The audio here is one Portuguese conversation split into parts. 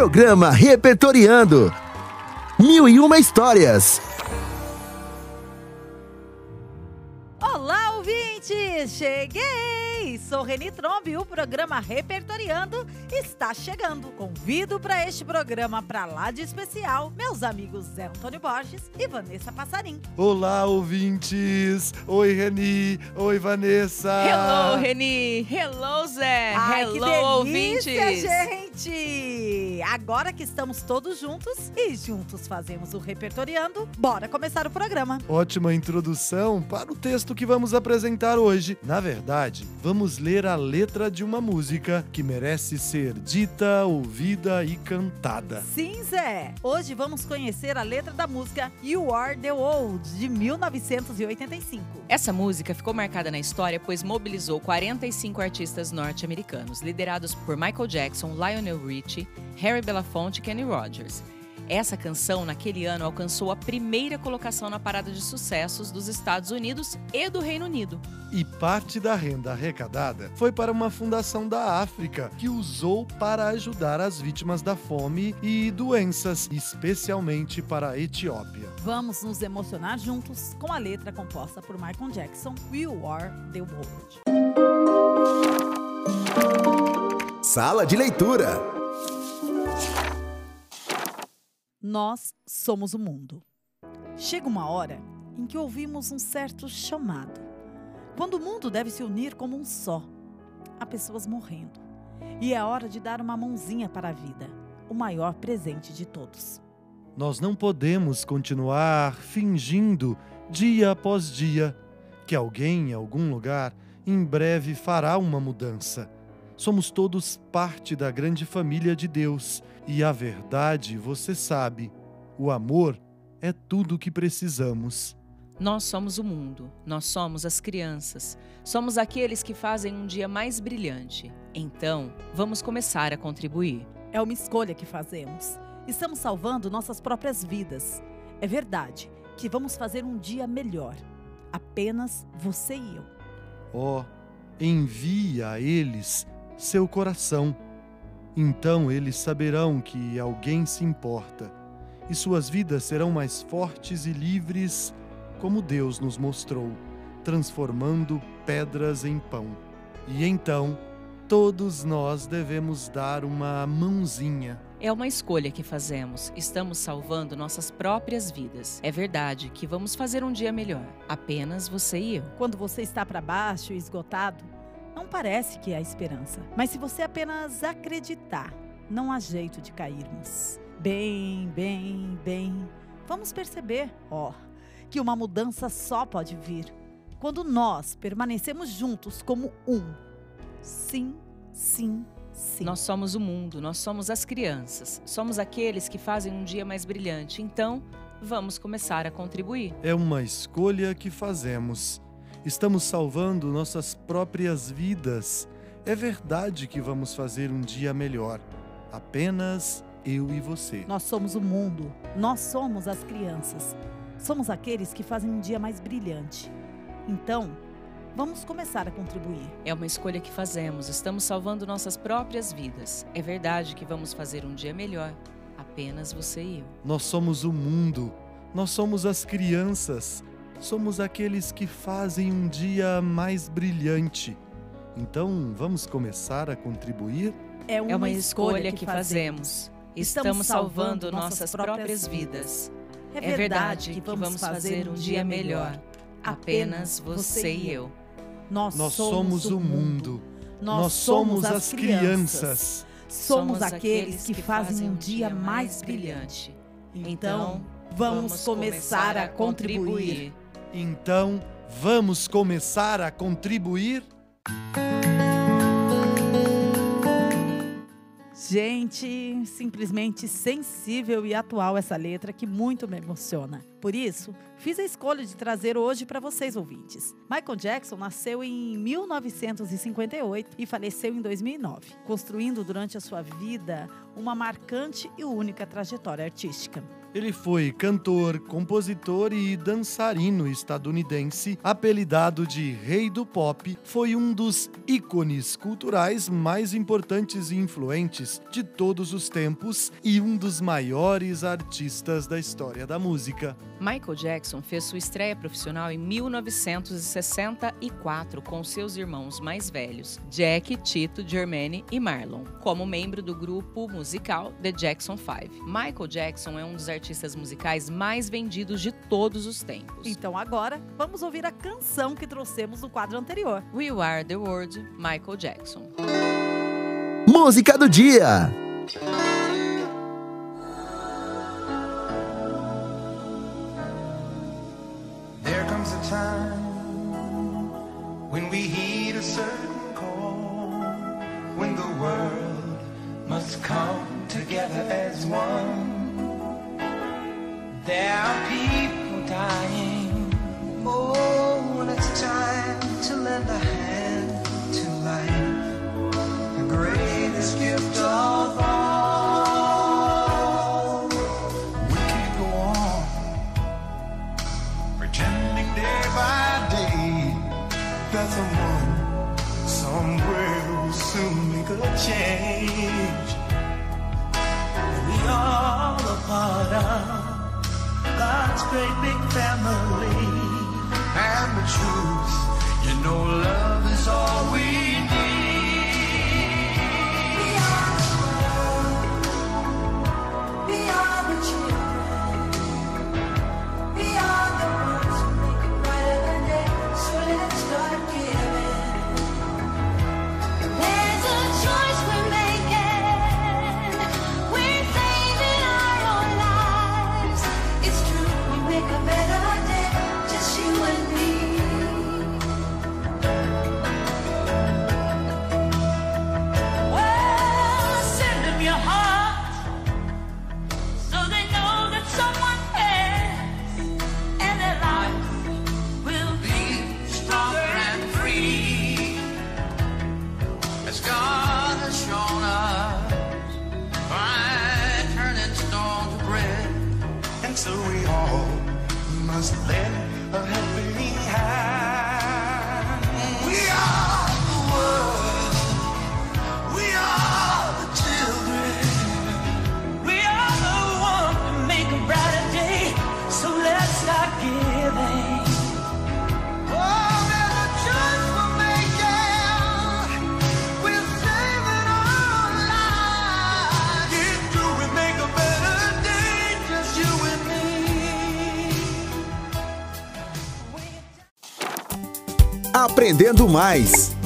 Programa Repertoriando. Mil e uma histórias. Olá, ouvintes! Cheguei! Sou Reni Trombi e o programa Repertoriando está chegando. Convido para este programa para lá de especial meus amigos Zé Antônio Borges e Vanessa Passarim. Olá, ouvintes! Oi, Reni! Oi, Vanessa! Hello, Reni! Hello, Zé! Ai, Hello, que delícia, ouvintes! gente! Agora que estamos todos juntos e juntos fazemos o Repertoriando, bora começar o programa. Ótima introdução para o texto que vamos apresentar hoje. Na verdade, vamos ler a letra de uma música que merece ser dita, ouvida e cantada. Sim, Zé! Hoje vamos conhecer a letra da música You Are the World, de 1985. Essa música ficou marcada na história pois mobilizou 45 artistas norte-americanos, liderados por Michael Jackson, Lionel Richie, Harry Belafonte e Kenny Rogers. Essa canção, naquele ano, alcançou a primeira colocação na parada de sucessos dos Estados Unidos e do Reino Unido. E parte da renda arrecadada foi para uma fundação da África que usou para ajudar as vítimas da fome e doenças, especialmente para a Etiópia. Vamos nos emocionar juntos com a letra composta por Michael Jackson, You Are the World. Sala de leitura. Nós somos o mundo. Chega uma hora em que ouvimos um certo chamado. Quando o mundo deve se unir como um só. Há pessoas morrendo. E é hora de dar uma mãozinha para a vida, o maior presente de todos. Nós não podemos continuar fingindo, dia após dia, que alguém em algum lugar em breve fará uma mudança. Somos todos parte da grande família de Deus e a verdade, você sabe, o amor é tudo o que precisamos. Nós somos o mundo, nós somos as crianças, somos aqueles que fazem um dia mais brilhante. Então, vamos começar a contribuir. É uma escolha que fazemos. Estamos salvando nossas próprias vidas. É verdade que vamos fazer um dia melhor. Apenas você e eu. Ó, oh, envie a eles seu coração. Então eles saberão que alguém se importa, e suas vidas serão mais fortes e livres, como Deus nos mostrou, transformando pedras em pão. E então, todos nós devemos dar uma mãozinha. É uma escolha que fazemos. Estamos salvando nossas próprias vidas. É verdade que vamos fazer um dia melhor. Apenas você e eu. Quando você está para baixo e esgotado, parece que há esperança. Mas se você apenas acreditar, não há jeito de cairmos. Bem, bem, bem. Vamos perceber, ó, que uma mudança só pode vir quando nós permanecemos juntos como um. Sim, sim, sim. Nós somos o mundo, nós somos as crianças, somos aqueles que fazem um dia mais brilhante. Então, vamos começar a contribuir. É uma escolha que fazemos. Estamos salvando nossas próprias vidas. É verdade que vamos fazer um dia melhor. Apenas eu e você. Nós somos o mundo, nós somos as crianças. Somos aqueles que fazem um dia mais brilhante. Então, vamos começar a contribuir. É uma escolha que fazemos, estamos salvando nossas próprias vidas. É verdade que vamos fazer um dia melhor. Apenas você e eu. Nós somos o mundo, nós somos as crianças somos aqueles que fazem um dia mais brilhante. Então, vamos começar a contribuir? É uma, é uma escolha, escolha, que fazemos. Estamos salvando nossas próprias vidas. É verdade que vamos fazer um dia melhor. Apenas você e eu. Nós, Nós somos o mundo. Nós somos as crianças. Somos aqueles que fazem um dia mais brilhante. Então, vamos começar a contribuir. Então, vamos começar a contribuir? Gente, simplesmente sensível e atual essa letra que muito me emociona. Por isso, fiz a escolha de trazer hoje para vocês ouvintes. Michael Jackson nasceu em 1958 e faleceu em 2009, construindo durante a sua vida uma marcante e única trajetória artística. Ele foi cantor, compositor e dançarino estadunidense, apelidado de Rei do Pop, foi um dos ícones culturais mais importantes e influentes de todos os tempos e um dos maiores artistas da história da música. Michael Jackson fez sua estreia profissional em 1964 com seus irmãos mais velhos, Jack, Tito, Jermaine e Marlon, como membro do grupo musical The Jackson 5. Michael Jackson é um dos artistas musicais mais vendidos de todos os tempos. Então agora, vamos ouvir a canção que trouxemos no quadro anterior. We Are the World, Michael Jackson. Música do dia. There comes a time when we heed a certain call, when the world must come together as one. There are people dying. Oh, when it's time to lend a hand to life, the greatest gift of all. We can't go on pretending day by day that someone somewhere will soon make a change. We all a part of God's great big family. And the truth, Aprendendo mais.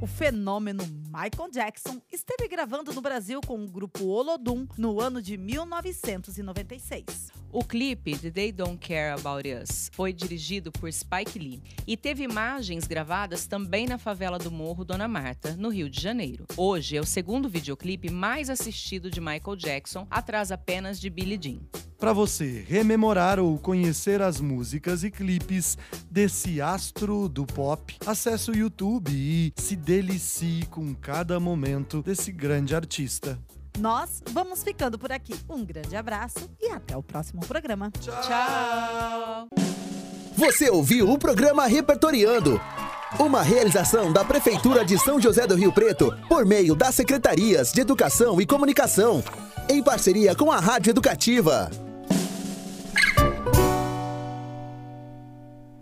O fenômeno Michael Jackson esteve gravando no Brasil com o grupo Olodum no ano de 1996. O clipe de They Don't Care About Us foi dirigido por Spike Lee e teve imagens gravadas também na favela do Morro Dona Marta, no Rio de Janeiro. Hoje é o segundo videoclipe mais assistido de Michael Jackson, atrás apenas de Billie Jean. Para você rememorar ou conhecer as músicas e clipes desse astro do pop, acesse o YouTube e se delicie com cada momento desse grande artista. Nós vamos ficando por aqui. Um grande abraço e até o próximo programa. Tchau! Você ouviu o programa Repertoriando. Uma realização da Prefeitura de São José do Rio Preto por meio das Secretarias de Educação e Comunicação, em parceria com a Rádio Educativa.